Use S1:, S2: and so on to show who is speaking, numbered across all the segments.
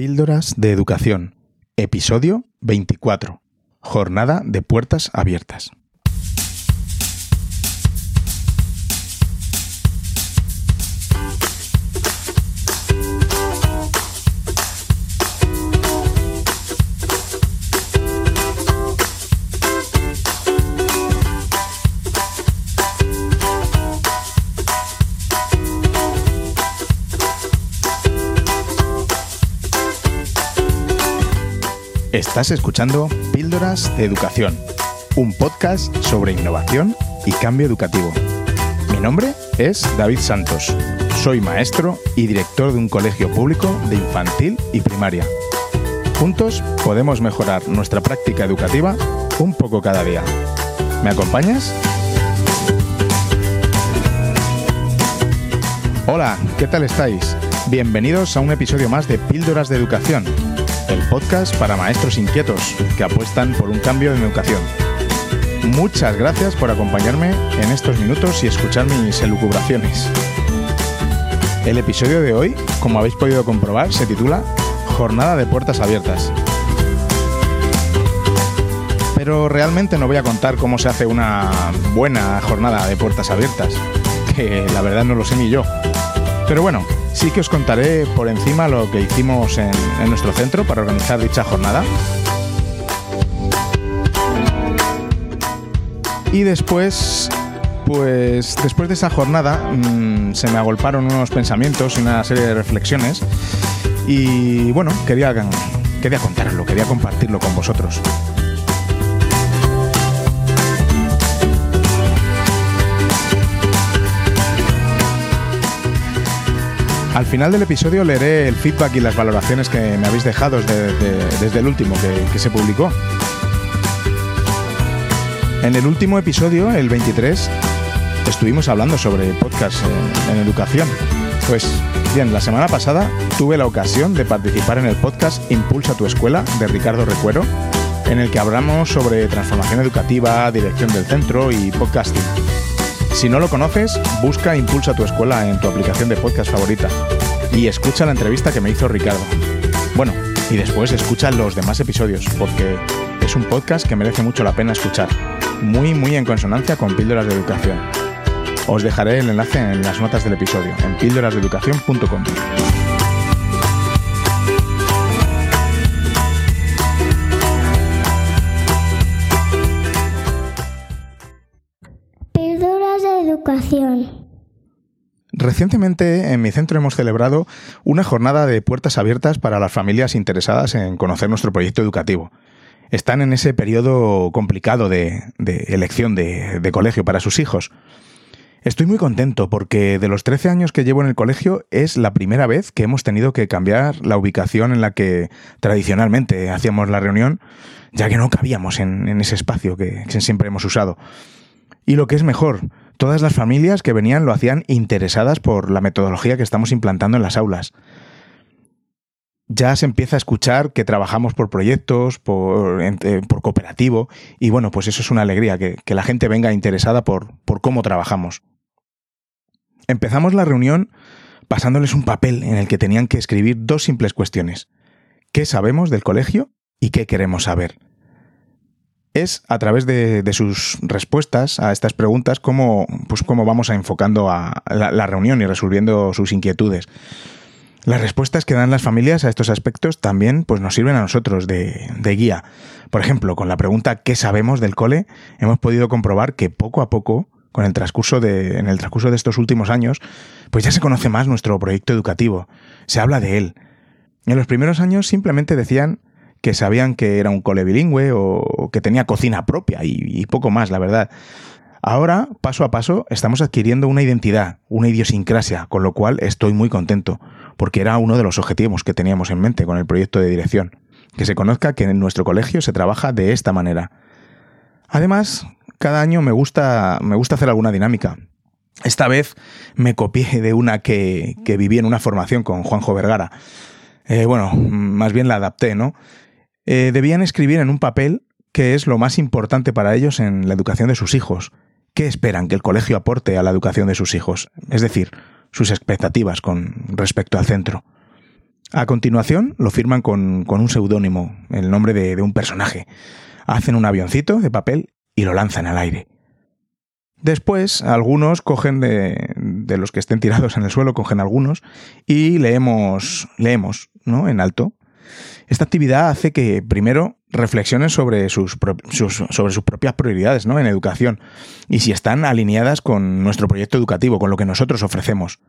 S1: Píldoras de Educación, episodio 24. Jornada de puertas abiertas. Estás escuchando Píldoras de Educación, un podcast sobre innovación y cambio educativo. Mi nombre es David Santos. Soy maestro y director de un colegio público de infantil y primaria. Juntos podemos mejorar nuestra práctica educativa un poco cada día. ¿Me acompañas? Hola, ¿qué tal estáis? Bienvenidos a un episodio más de Píldoras de Educación el podcast para maestros inquietos que apuestan por un cambio en educación. Muchas gracias por acompañarme en estos minutos y escuchar mis elucubraciones. El episodio de hoy, como habéis podido comprobar, se titula Jornada de Puertas Abiertas. Pero realmente no voy a contar cómo se hace una buena jornada de puertas abiertas, que la verdad no lo sé ni yo. Pero bueno, Sí que os contaré por encima lo que hicimos en, nuestro centro para organizar dicha jornada. Y después, pues después de esa jornada mm, se me agolparon unos pensamientos y una serie de reflexiones. Y bueno, quería, quería contarlo, quería compartirlo con vosotros. Al final del episodio leeré el feedback y las valoraciones que me habéis dejado desde, el último que, se publicó. En el último episodio, el 23, estuvimos hablando sobre podcast en, en educación. Pues bien, la semana pasada tuve la ocasión de participar en el podcast Impulsa tu escuela de Ricardo Recuero, en el que hablamos sobre transformación educativa, dirección del centro y podcasting. Si no lo conoces, busca Impulsa tu escuela en tu aplicación de podcast favorita y escucha la entrevista que me hizo Ricardo. Bueno, y después escucha los demás episodios porque es un podcast que merece mucho la pena escuchar, muy muy en consonancia con Píldoras de Educación. Os dejaré el enlace en las notas del episodio en píldorasdeeducación.com. Recientemente en mi centro hemos celebrado una jornada de puertas abiertas para las familias interesadas en conocer nuestro proyecto educativo. Están en ese periodo complicado de, elección de, colegio para sus hijos. Estoy muy contento porque de los 13 años que llevo en el colegio es la primera vez que hemos tenido que cambiar la ubicación en la que tradicionalmente hacíamos la reunión, ya que no cabíamos en, ese espacio que siempre hemos usado. Y lo que es mejor, Todas las familias que venían lo hacían interesadas por la metodología que estamos implantando en las aulas. Ya se empieza a escuchar que trabajamos por proyectos, por, eh, cooperativo, y bueno, pues eso es una alegría, que, la gente venga interesada por, por cómo trabajamos. Empezamos la reunión pasándoles un papel en el que tenían que escribir dos simples cuestiones. ¿Qué sabemos del colegio y qué queremos saber? Es a través de, sus respuestas a estas preguntas cómo, pues cómo vamos a enfocando a la, reunión y resolviendo sus inquietudes. Las respuestas que dan las familias a estos aspectos también pues, nos sirven a nosotros de, de, guía. Por ejemplo, con la pregunta ¿qué sabemos del cole? hemos podido comprobar que poco a poco, con el transcurso de, en el transcurso de estos últimos años, pues ya se conoce más nuestro proyecto educativo. Se habla de él. En los primeros años simplemente decían que sabían que era un cole bilingüe o que tenía cocina propia y, poco más, la verdad. Ahora, paso a paso, estamos adquiriendo una identidad, una idiosincrasia, con lo cual estoy muy contento, porque era uno de los objetivos que teníamos en mente con el proyecto de dirección, que se conozca que en nuestro colegio se trabaja de esta manera. Además, cada año me gusta, me gusta hacer alguna dinámica. Esta vez me copié de una que, que viví en una formación con Juanjo Vergara. Eh, bueno, más bien la adapté, ¿no? Eh, debían escribir en un papel qué es lo más importante para ellos en la educación de sus hijos. ¿Qué esperan que el colegio aporte a la educación de sus hijos? Es decir, sus expectativas con respecto al centro. A continuación lo firman con, un seudónimo, el nombre de, de un personaje. Hacen un avioncito de papel y lo lanzan al aire. Después, algunos cogen de, de, los que estén tirados en el suelo, cogen algunos y leemos, leemos, ¿no? En alto. Esta actividad hace que, primero, reflexionen sobre sus, sobre sus propias prioridades, ¿no? En educación y si están alineadas con nuestro proyecto educativo, con lo que nosotros ofrecemos.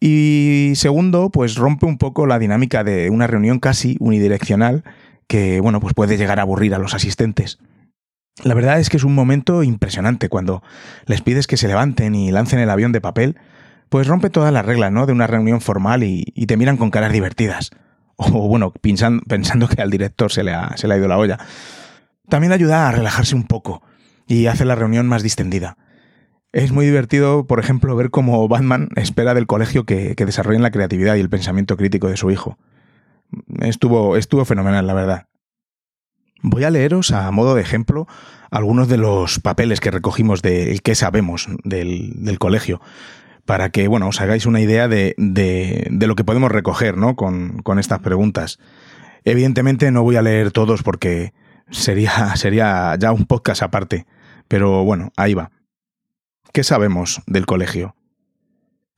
S1: Y segundo, pues rompe un poco la dinámica de una reunión casi unidireccional que, bueno, pues puede llegar a aburrir a los asistentes. La verdad es que es un momento impresionante cuando les pides que se levanten y lancen el avión de papel, pues rompe todas las reglas ¿no? de una reunión formal y, te miran con caras divertidas. O bueno, pensando, que al director se le, ha, se le ha ido la olla. También ayuda a relajarse un poco y hace la reunión más distendida. Es muy divertido, por ejemplo, ver cómo Batman espera del colegio que, que desarrollen la creatividad y el pensamiento crítico de su hijo. Estuvo, estuvo fenomenal, la verdad. Voy a leeros a modo de ejemplo algunos de los papeles que recogimos del que sabemos del, colegio, para que bueno, os hagáis una idea de, de, lo que podemos recoger ¿no? con, con, estas preguntas. Evidentemente no voy a leer todos porque sería, sería ya un podcast aparte, pero bueno, ahí va. ¿Qué sabemos del colegio?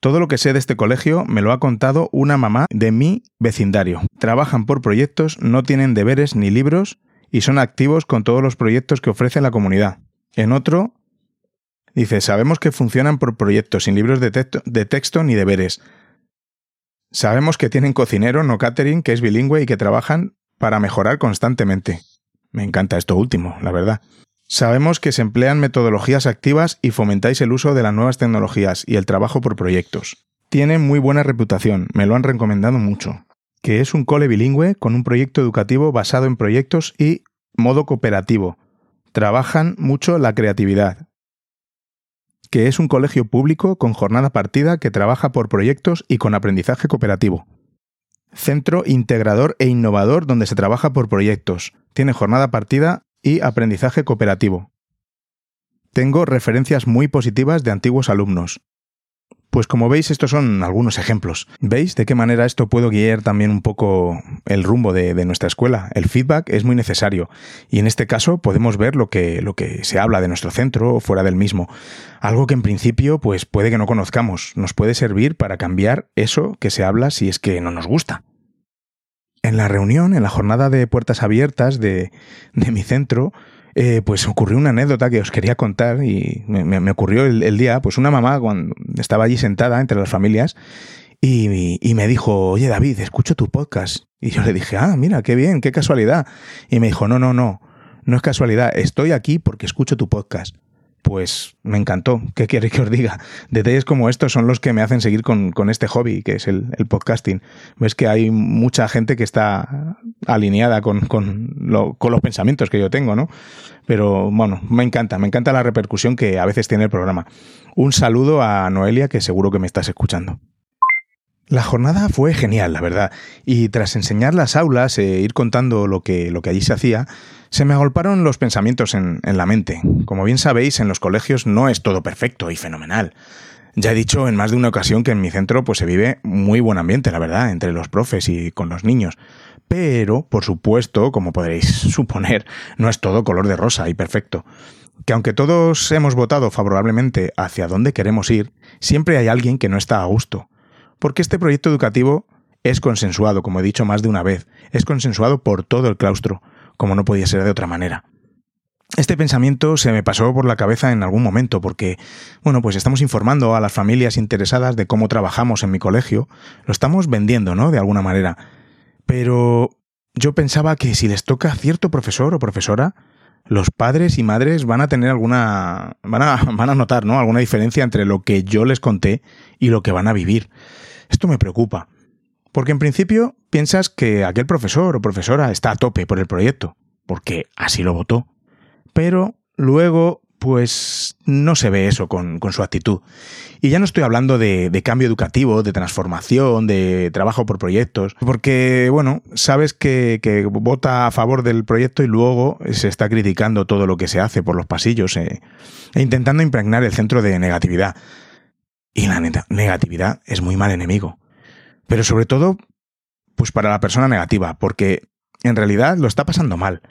S1: Todo lo que sé de este colegio me lo ha contado una mamá de mi vecindario. Trabajan por proyectos, no tienen deberes ni libros y son activos con todos los proyectos que ofrece la comunidad. En otro, dice, sabemos que funcionan por proyectos sin libros de, texto, ni deberes. Sabemos que tienen cocinero, no catering, que es bilingüe y que trabajan para mejorar constantemente. Me encanta esto último, la verdad. Sabemos que se emplean metodologías activas y fomentáis el uso de las nuevas tecnologías y el trabajo por proyectos. Tienen muy buena reputación, me lo han recomendado mucho que es un cole bilingüe con un proyecto educativo basado en proyectos y modo cooperativo. Trabajan mucho la creatividad. Que es un colegio público con jornada partida que trabaja por proyectos y con aprendizaje cooperativo. Centro integrador e innovador donde se trabaja por proyectos. Tiene jornada partida y aprendizaje cooperativo. Tengo referencias muy positivas de antiguos alumnos. Pues como veis, estos son algunos ejemplos. ¿Veis de qué manera esto puedo guiar también un poco el rumbo de, nuestra escuela? El feedback es muy necesario y en este caso podemos ver lo que, lo que se habla de nuestro centro o fuera del mismo. Algo que en principio pues puede que no conozcamos, nos puede servir para cambiar eso que se habla si es que no nos gusta. En la reunión, en la jornada de puertas abiertas de, de mi centro, eh, pues ocurrió una anécdota que os quería contar y me, ocurrió el, día, pues una mamá cuando estaba allí sentada entre las familias y, y, me dijo, oye David, escucho tu podcast. Y yo le dije, ah, mira, qué bien, qué casualidad. Y me dijo, no, no, no, no es casualidad, estoy aquí porque escucho tu podcast pues me encantó. ¿Qué quiere que os diga? Detalles como estos son los que me hacen seguir con, este hobby, que es el, podcasting. Ves que hay mucha gente que está alineada con, con, los pensamientos que yo tengo, ¿no? Pero bueno, me encanta, me encanta la repercusión que a veces tiene el programa. Un saludo a Noelia, que seguro que me estás escuchando. La jornada fue genial, la verdad, y tras enseñar las aulas e ir contando lo que, lo que allí se hacía, se me agolparon los pensamientos en, la mente. Como bien sabéis, en los colegios no es todo perfecto y fenomenal. Ya he dicho en más de una ocasión que en mi centro pues se vive muy buen ambiente, la verdad, entre los profes y con los niños. Pero, por supuesto, como podréis suponer, no es todo color de rosa y perfecto. Que aunque todos hemos votado favorablemente hacia dónde queremos ir, siempre hay alguien que no está a gusto porque este proyecto educativo es consensuado, como he dicho más de una vez, es consensuado por todo el claustro, como no podía ser de otra manera. Este pensamiento se me pasó por la cabeza en algún momento porque, bueno, pues estamos informando a las familias interesadas de cómo trabajamos en mi colegio, lo estamos vendiendo, ¿no? De alguna manera. Pero yo pensaba que si les toca cierto profesor o profesora, los padres y madres van a tener alguna, van a, van a notar, ¿no? Alguna diferencia entre lo que yo les conté y lo que van a vivir. Esto me preocupa, porque en principio piensas que aquel profesor o profesora está a tope por el proyecto, porque así lo votó. Pero luego, pues no se ve eso con, su actitud. Y ya no estoy hablando de, cambio educativo, de transformación, de trabajo por proyectos, porque, bueno, sabes que, vota a favor del proyecto y luego se está criticando todo lo que se hace por los pasillos eh, e intentando impregnar el centro de negatividad. Y la negatividad es muy mal enemigo. Pero sobre todo Pues para la persona negativa, porque en realidad lo está pasando mal.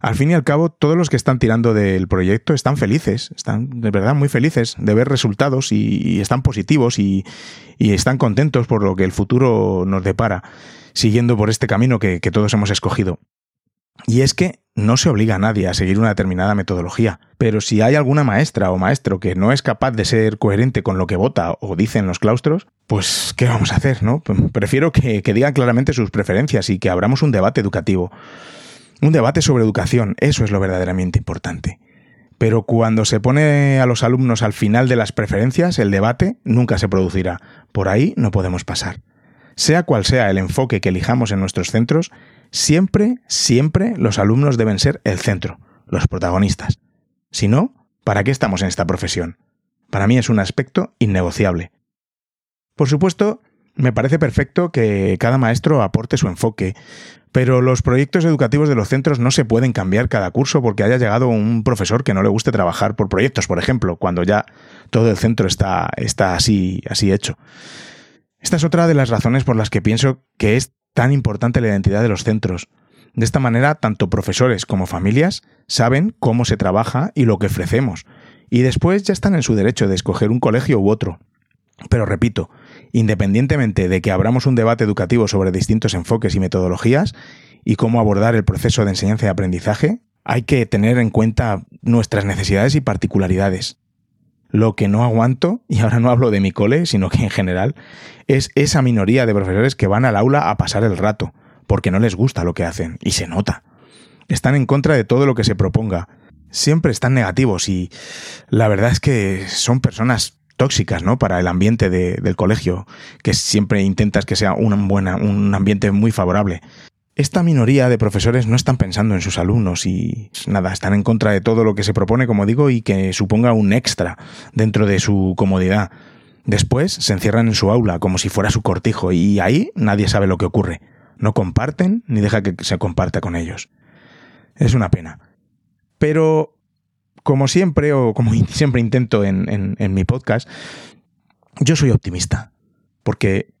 S1: Al fin y al cabo, todos los que están tirando del proyecto están felices, están de verdad muy felices de ver resultados y, están positivos y, están contentos por lo que el futuro nos depara, siguiendo por este camino que, que todos hemos escogido. Y es que no se obliga a nadie a seguir una determinada metodología, pero si hay alguna maestra o maestro que no es capaz de ser coherente con lo que vota o dice en los claustros, pues ¿qué vamos a hacer? ¿no? Prefiero que, que digan claramente sus preferencias y que abramos un debate educativo. Un debate sobre educación, eso es lo verdaderamente importante. Pero cuando se pone a los alumnos al final de las preferencias, el debate nunca se producirá. Por ahí no podemos pasar. Sea cual sea el enfoque que elijamos en nuestros centros, siempre, siempre los alumnos deben ser el centro, los protagonistas. Si no, ¿para qué estamos en esta profesión? Para mí es un aspecto innegociable. Por supuesto, me parece perfecto que cada maestro aporte su enfoque, pero los proyectos educativos de los centros no se pueden cambiar cada curso porque haya llegado un profesor que no le guste trabajar por proyectos, por ejemplo, cuando ya todo el centro está, está así, así hecho. Esta es otra de las razones por las que pienso que es tan importante la identidad de los centros. De esta manera, tanto profesores como familias saben cómo se trabaja y lo que ofrecemos, y después ya están en su derecho de escoger un colegio u otro. Pero repito, independientemente de que abramos un debate educativo sobre distintos enfoques y metodologías y cómo abordar el proceso de enseñanza y aprendizaje, hay que tener en cuenta nuestras necesidades y particularidades. Lo que no aguanto, y ahora no hablo de mi cole, sino que en general, es esa minoría de profesores que van al aula a pasar el rato, porque no les gusta lo que hacen, y se nota. Están en contra de todo lo que se proponga. Siempre están negativos y la verdad es que son personas tóxicas, ¿no? Para el ambiente del colegio, que siempre intentas que sea un, buena, un ambiente muy favorable. Esta minoría de profesores no están pensando en sus alumnos y nada, están en contra de todo lo que se propone, como digo, y que suponga un extra dentro de su comodidad. Después se encierran en su aula como si fuera su cortijo y ahí nadie sabe lo que ocurre. No comparten ni deja que se comparta con ellos. Es una pena. Pero como siempre, o como siempre intento en, mi podcast, yo soy optimista. Porque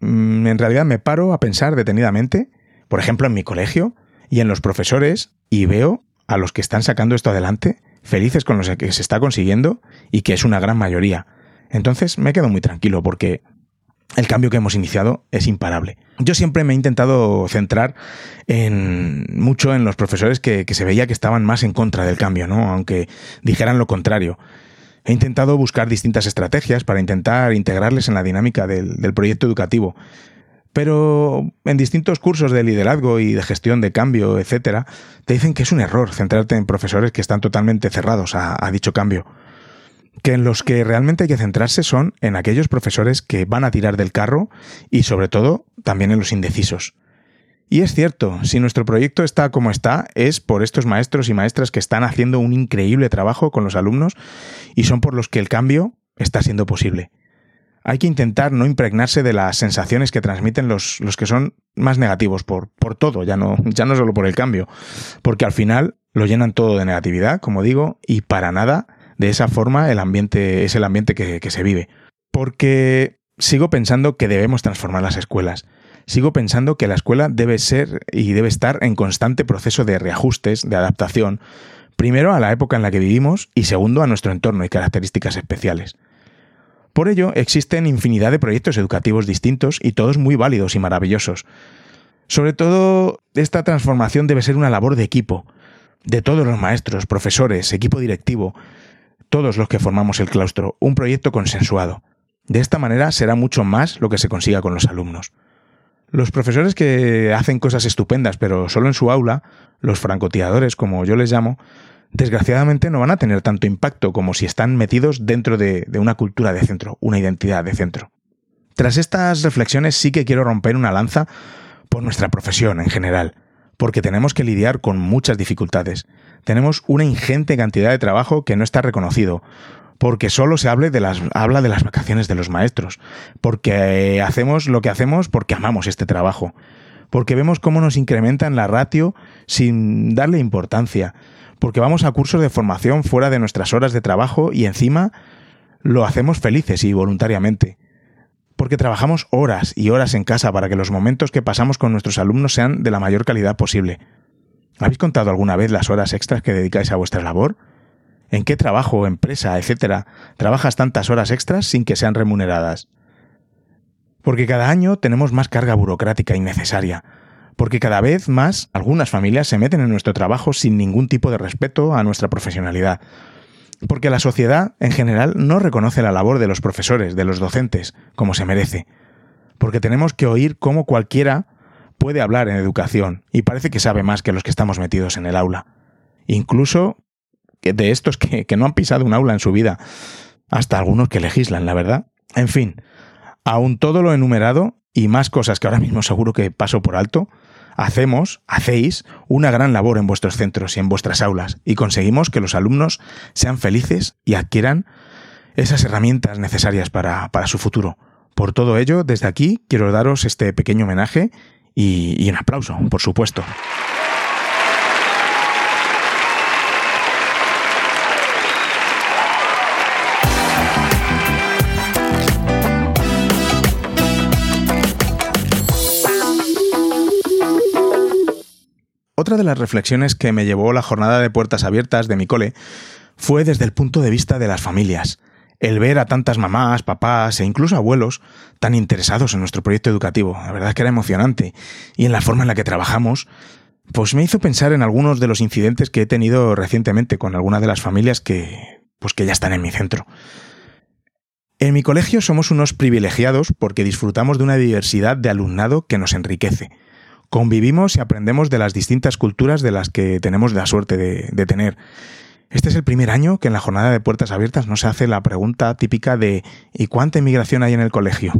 S1: mm, en realidad me paro a pensar detenidamente, por ejemplo, en mi colegio y en los profesores, y veo a los que están sacando esto adelante felices con lo que se está consiguiendo y que es una gran mayoría. Entonces me quedo muy tranquilo porque el cambio que hemos iniciado es imparable. Yo siempre me he intentado centrar en mucho en los profesores que, se veía que estaban más en contra del cambio, ¿no? Aunque dijeran lo contrario. He intentado buscar distintas estrategias para intentar integrarles en la dinámica del, del proyecto educativo. Pero en distintos cursos de liderazgo y de gestión de cambio, etcétera, te dicen que es un error centrarte en profesores que están totalmente cerrados a dicho cambio que en los que realmente hay que centrarse son en aquellos profesores que van a tirar del carro y sobre todo también en los indecisos. Y es cierto, si nuestro proyecto está como está, es por estos maestros y maestras que están haciendo un increíble trabajo con los alumnos y son por los que el cambio está siendo posible. Hay que intentar no impregnarse de las sensaciones que transmiten los, los que son más negativos por, por todo, ya no, ya no solo por el cambio, porque al final lo llenan todo de negatividad, como digo, y para nada de esa forma el ambiente es el ambiente que, que se vive. Porque sigo pensando que debemos transformar las escuelas. Sigo pensando que la escuela debe ser y debe estar en constante proceso de reajustes, de adaptación, primero a la época en la que vivimos y segundo a nuestro entorno y características especiales. Por ello, existen infinidad de proyectos educativos distintos y todos muy válidos y maravillosos. Sobre todo, esta transformación debe ser una labor de equipo, de todos los maestros, profesores, equipo directivo, todos los que formamos el claustro, un proyecto consensuado. De esta manera será mucho más lo que se consiga con los alumnos. Los profesores que hacen cosas estupendas, pero solo en su aula, los francotiradores, como yo les llamo, desgraciadamente no van a tener tanto impacto como si están metidos dentro de, una cultura de centro, una identidad de centro. Tras estas reflexiones sí que quiero romper una lanza por nuestra profesión en general, porque tenemos que lidiar con muchas dificultades. Tenemos una ingente cantidad de trabajo que no está reconocido, porque solo se de las, habla de las vacaciones de los maestros, porque hacemos lo que hacemos porque amamos este trabajo, porque vemos cómo nos incrementan la ratio sin darle importancia, porque vamos a cursos de formación fuera de nuestras horas de trabajo y encima lo hacemos felices y voluntariamente. porque trabajamos horas y horas en casa para que los momentos que pasamos con nuestros alumnos sean de la mayor calidad posible. ¿Habéis contado alguna vez las horas extras que dedicáis a vuestra labor? ¿En qué trabajo, empresa, etcétera, trabajas tantas horas extras sin que sean remuneradas? Porque cada año tenemos más carga burocrática innecesaria, porque cada vez más algunas familias se meten en nuestro trabajo sin ningún tipo de respeto a nuestra profesionalidad, porque la sociedad en general no reconoce la labor de los profesores, de los docentes, como se merece, porque tenemos que oír cómo cualquiera puede hablar en educación y parece que sabe más que los que estamos metidos en el aula. Incluso de estos que, no han pisado un aula en su vida, hasta algunos que legislan, la verdad. En fin, aún todo lo enumerado y más cosas que ahora mismo seguro que paso por alto, hacemos, hacéis, una gran labor en vuestros centros y en vuestras aulas y conseguimos que los alumnos sean felices y adquieran esas herramientas necesarias para, su futuro. Por todo ello, desde aquí quiero daros este pequeño homenaje y, y un aplauso, por supuesto. Otra de las reflexiones que me llevó la jornada de puertas abiertas de mi cole fue desde el punto de vista de las familias. El ver a tantas mamás, papás e incluso abuelos tan interesados en nuestro proyecto educativo. La verdad es que era emocionante. Y en la forma en la que trabajamos, pues me hizo pensar en algunos de los incidentes que he tenido recientemente con algunas de las familias que, pues que ya están en mi centro. En mi colegio somos unos privilegiados porque disfrutamos de una diversidad de alumnado que nos enriquece convivimos y aprendemos de las distintas culturas de las que tenemos la suerte de, tener. Este es el primer año que en la jornada de puertas abiertas no se hace la pregunta típica de ¿y cuánta inmigración hay en el colegio?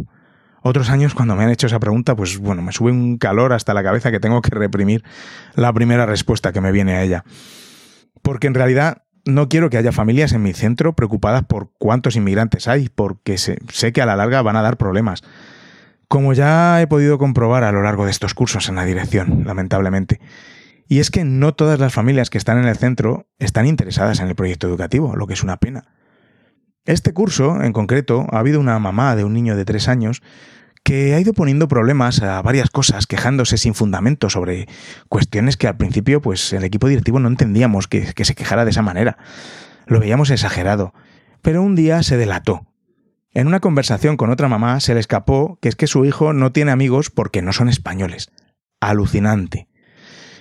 S1: Otros años cuando me han hecho esa pregunta, pues bueno, me sube un calor hasta la cabeza que tengo que reprimir la primera respuesta que me viene a ella. Porque en realidad no quiero que haya familias en mi centro preocupadas por cuántos inmigrantes hay, porque sé que a la larga van a dar problemas. Como ya he podido comprobar a lo largo de estos cursos en la dirección, lamentablemente. Y es que no todas las familias que están en el centro están interesadas en el proyecto educativo, lo que es una pena. Este curso, en concreto, ha habido una mamá de un niño de tres años que ha ido poniendo problemas a varias cosas, quejándose sin fundamento sobre cuestiones que al principio, pues el equipo directivo no entendíamos que, que se quejara de esa manera. Lo veíamos exagerado. Pero un día se delató en una conversación con otra mamá se le escapó que es que su hijo no tiene amigos porque no son españoles. Alucinante.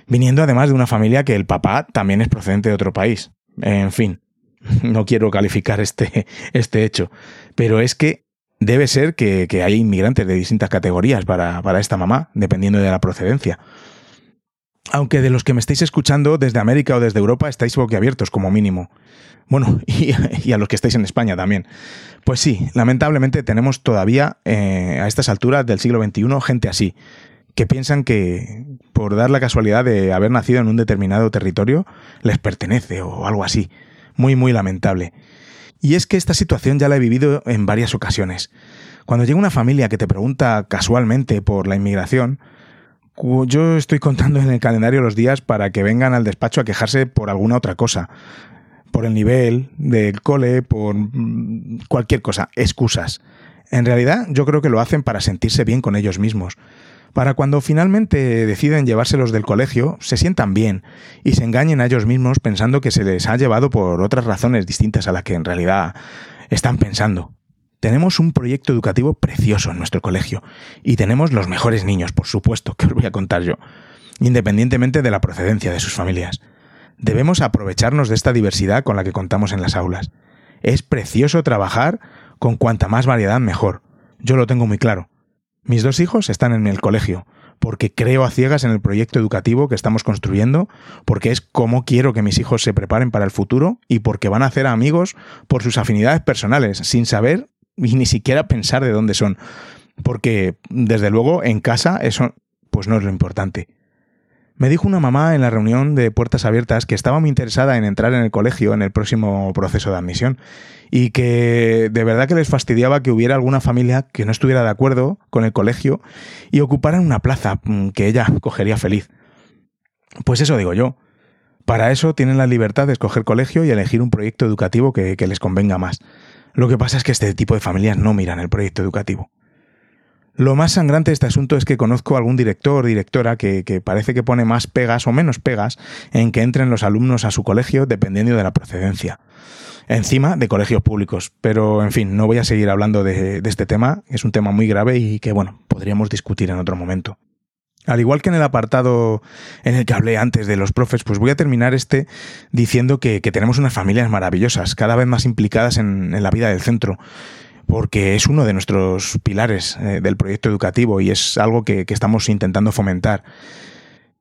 S1: Viniendo además de una familia que el papá también es procedente de otro país. En fin, no quiero calificar este, este hecho, pero es que debe ser que, hay inmigrantes de distintas categorías para, para esta mamá, dependiendo de la procedencia. Aunque de los que me estáis escuchando desde América o desde Europa estáis boquiabiertos como mínimo. Bueno, y, a los que estáis en España también. Pues sí, lamentablemente tenemos todavía eh, a estas alturas del siglo XXI gente así, que piensan que por dar la casualidad de haber nacido en un determinado territorio les pertenece o algo así. Muy, muy lamentable. Y es que esta situación ya la he vivido en varias ocasiones. Cuando llega una familia que te pregunta casualmente por la inmigración, yo estoy contando en el calendario los días para que vengan al despacho a quejarse por alguna otra cosa por el nivel del cole, por mm, cualquier cosa, excusas. En realidad yo creo que lo hacen para sentirse bien con ellos mismos, para cuando finalmente deciden llevárselos del colegio, se sientan bien y se engañen a ellos mismos pensando que se les ha llevado por otras razones distintas a las que en realidad están pensando. Tenemos un proyecto educativo precioso en nuestro colegio y tenemos los mejores niños, por supuesto, que os voy a contar yo, independientemente de la procedencia de sus familias. Debemos aprovecharnos de esta diversidad con la que contamos en las aulas. Es precioso trabajar con cuanta más variedad mejor. Yo lo tengo muy claro. Mis dos hijos están en el colegio, porque creo a ciegas en el proyecto educativo que estamos construyendo, porque es como quiero que mis hijos se preparen para el futuro y porque van a hacer amigos por sus afinidades personales, sin saber y ni siquiera pensar de dónde son. Porque, desde luego, en casa eso pues no es lo importante. Me dijo una mamá en la reunión de puertas abiertas que estaba muy interesada en entrar en el colegio en el próximo proceso de admisión y que de verdad que les fastidiaba que hubiera alguna familia que no estuviera de acuerdo con el colegio y ocuparan una plaza mm, que ella cogería feliz. Pues eso digo yo. Para eso tienen la libertad de escoger colegio y elegir un proyecto educativo que, que les convenga más. Lo que pasa es que este tipo de familias no miran el proyecto educativo. Lo más sangrante de este asunto es que conozco a algún director directora que, parece que pone más pegas o menos pegas en que entren los alumnos a su colegio dependiendo de la procedencia. Encima de colegios públicos. Pero, en fin, no voy a seguir hablando de, este tema. Es un tema muy grave y que, bueno, podríamos discutir en otro momento. Al igual que en el apartado en el que hablé antes de los profes, pues voy a terminar este diciendo que, tenemos unas familias maravillosas, cada vez más implicadas en la vida del centro porque es uno de nuestros pilares eh, del proyecto educativo y es algo que, que, estamos intentando fomentar,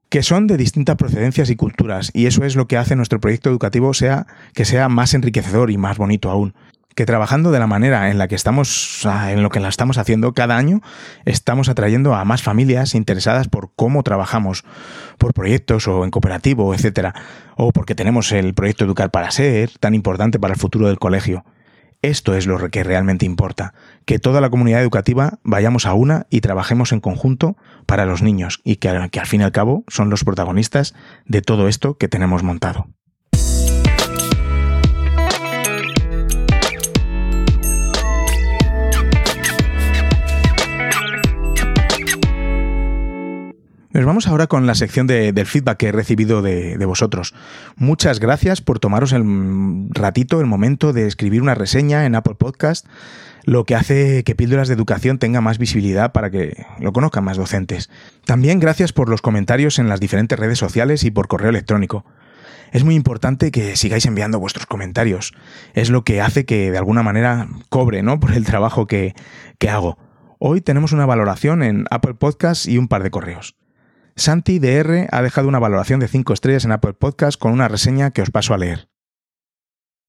S1: que son de distintas procedencias y culturas, y eso es lo que hace nuestro proyecto educativo sea que sea más enriquecedor y más bonito aún. Que trabajando de la manera en la que estamos, en lo que la estamos haciendo cada año, estamos atrayendo a más familias interesadas por cómo trabajamos, por proyectos o en cooperativo, etcétera, o porque tenemos el proyecto Educar para Ser, tan importante para el futuro del colegio. Esto es lo que realmente importa, que toda la comunidad educativa vayamos a una y trabajemos en conjunto para los niños y que, al fin y al cabo son los protagonistas de todo esto que tenemos montado. Nos vamos ahora con la sección de, del feedback que he recibido de, de, vosotros. Muchas gracias por tomaros el ratito, el momento de escribir una reseña en Apple Podcast, lo que hace que Píldoras de Educación tenga más visibilidad para que lo conozcan más docentes. También gracias por los comentarios en las diferentes redes sociales y por correo electrónico. Es muy importante que sigáis enviando vuestros comentarios. Es lo que hace que de alguna manera cobre ¿no? por el trabajo que, que hago. Hoy tenemos una valoración en Apple Podcast y un par de correos. Santi DR ha dejado una valoración de 5 estrellas en Apple Podcast con una reseña que os paso a leer.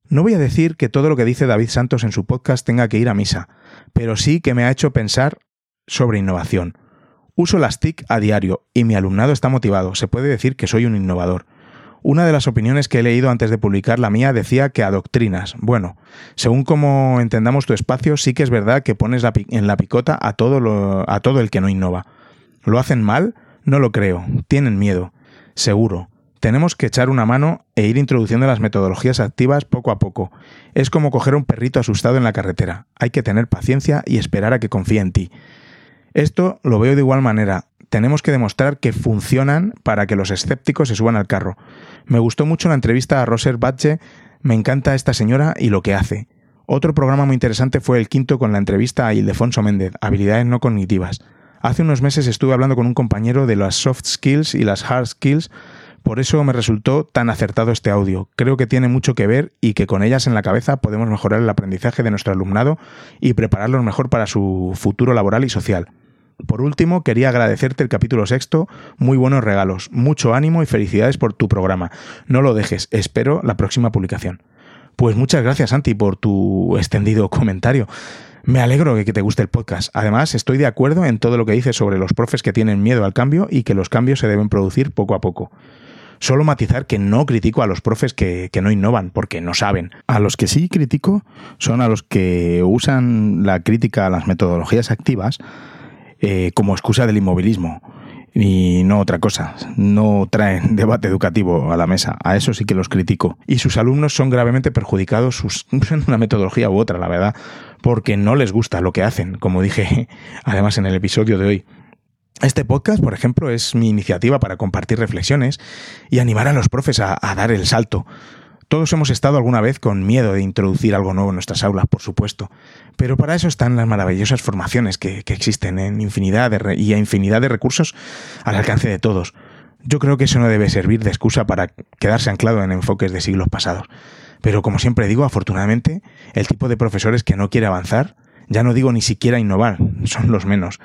S1: No voy a decir que todo lo que dice David Santos en su podcast tenga que ir a misa, pero sí que me ha hecho pensar sobre innovación. Uso las TIC a diario y mi alumnado está motivado. Se puede decir que soy un innovador. Una de las opiniones que he leído antes de publicar la mía decía que adoctrinas. Bueno, según como entendamos tu espacio, sí que es verdad que pones la en la picota a todo, lo, a todo el que no innova. ¿Lo hacen mal? No lo creo. Tienen miedo. Seguro. Tenemos que echar una mano e ir introduciendo las metodologías activas poco a poco. Es como coger un perrito asustado en la carretera. Hay que tener paciencia y esperar a que confíe en ti. Esto lo veo de igual manera. Tenemos que demostrar que funcionan para que los escépticos se suban al carro. Me gustó mucho la entrevista a Roser Batche. Me encanta esta señora y lo que hace. Otro programa muy interesante fue el quinto con la entrevista a Ildefonso Méndez, habilidades no cognitivas. Hace unos meses estuve hablando con un compañero de las soft skills y las hard skills, por eso me resultó tan acertado este audio. Creo que tiene mucho que ver y que con ellas en la cabeza podemos mejorar el aprendizaje de nuestro alumnado y prepararlos mejor para su futuro laboral y social. Por último, quería agradecerte el capítulo sexto, muy buenos regalos, mucho ánimo y felicidades por tu programa. No lo dejes, espero la próxima publicación. Pues muchas gracias, Santi, por tu extendido comentario. Me alegro de que te guste el podcast. Además, estoy de acuerdo en todo lo que dices sobre los profes que tienen miedo al cambio y que los cambios se deben producir poco a poco. Solo matizar que no critico a los profes que, no innovan, porque no saben. A los que sí critico son a los que usan la crítica a las metodologías activas eh, como excusa del inmovilismo y no otra cosa. No traen debate educativo a la mesa. A eso sí que los critico. Y sus alumnos son gravemente perjudicados usando una metodología u otra, la verdad, porque no les gusta lo que hacen, como dije además en el episodio de hoy. Este podcast, por ejemplo, es mi iniciativa para compartir reflexiones y animar a los profes a, a dar el salto. Todos hemos estado alguna vez con miedo de introducir algo nuevo en nuestras aulas, por supuesto, pero para eso están las maravillosas formaciones que, existen en infinidad de y a infinidad de recursos al alcance de todos. Yo creo que eso no debe servir de excusa para quedarse anclado en enfoques de siglos pasados. Pero como siempre digo, afortunadamente, el tipo de profesores que no quiere avanzar, ya no digo ni siquiera innovar, son los menos,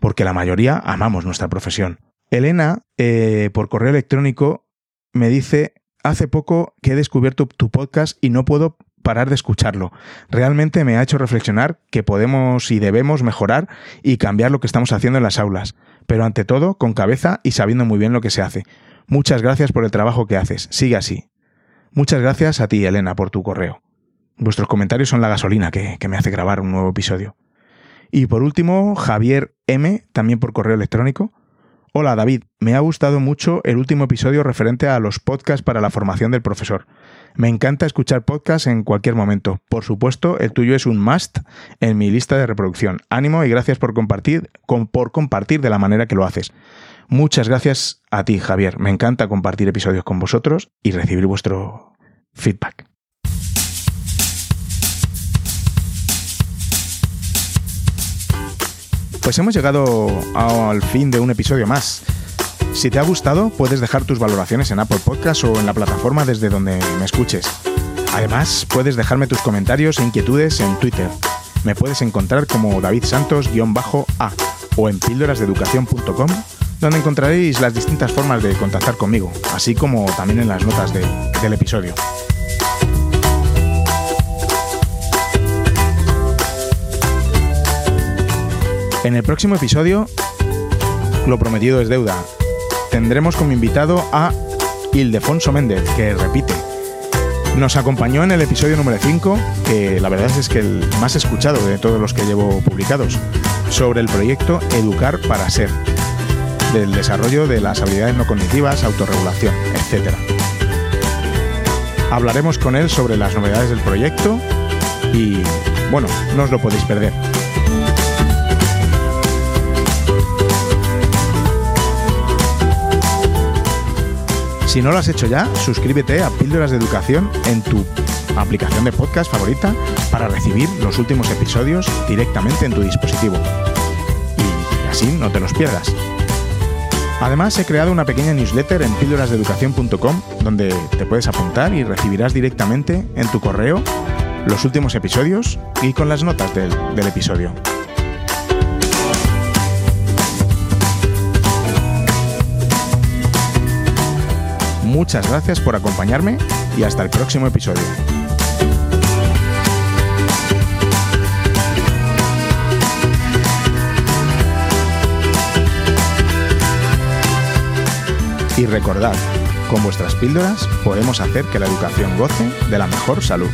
S1: porque la mayoría amamos nuestra profesión. Elena, eh, por correo electrónico, me dice hace poco que he descubierto tu podcast y no puedo parar de escucharlo. Realmente me ha hecho reflexionar que podemos y debemos mejorar y cambiar lo que estamos haciendo en las aulas, pero ante todo con cabeza y sabiendo muy bien lo que se hace. Muchas gracias por el trabajo que haces. Sigue así. Muchas gracias a ti, Elena, por tu correo. Vuestros comentarios son la gasolina que, que me hace grabar un nuevo episodio. Y por último, Javier M, también por correo electrónico. Hola David, me ha gustado mucho el último episodio referente a los podcasts para la formación del profesor. Me encanta escuchar podcasts en cualquier momento. Por supuesto, el tuyo es un must en mi lista de reproducción. Ánimo y gracias por compartir, por compartir de la manera que lo haces. Muchas gracias a ti, Javier. Me encanta compartir episodios con vosotros y recibir vuestro feedback. Pues hemos llegado al fin de un episodio más. Si te ha gustado, puedes dejar tus valoraciones en Apple Podcasts o en la plataforma desde donde me escuches. Además, puedes dejarme tus comentarios e inquietudes en Twitter. Me puedes encontrar como David Santos-A o en píldorasdeeducación.com donde encontraréis las distintas formas de contactar conmigo, así como también en las notas del episodio. En el próximo episodio, lo prometido es deuda. Tendremos como invitado a Ildefonso Méndez, que repite. Nos acompañó en el episodio número 5, que la verdad es que el más escuchado de todos los que llevo publicados, sobre el proyecto Educar para Ser, del desarrollo de las habilidades no cognitivas, autorregulación, etc. Hablaremos con él sobre las novedades del proyecto y, bueno, no os lo podéis perder. Si no lo has hecho ya, suscríbete a Píldoras de Educación en tu aplicación de podcast favorita para recibir los últimos episodios directamente en tu dispositivo. Y así no te los pierdas. Además, he creado una pequeña newsletter en píldorasdeeducación.com donde te puedes apuntar y recibirás directamente en tu correo los últimos episodios y con las notas del, del episodio. Muchas gracias por acompañarme y hasta el próximo episodio. Y recordad, con vuestras píldoras podemos hacer que la educación goce de la mejor salud.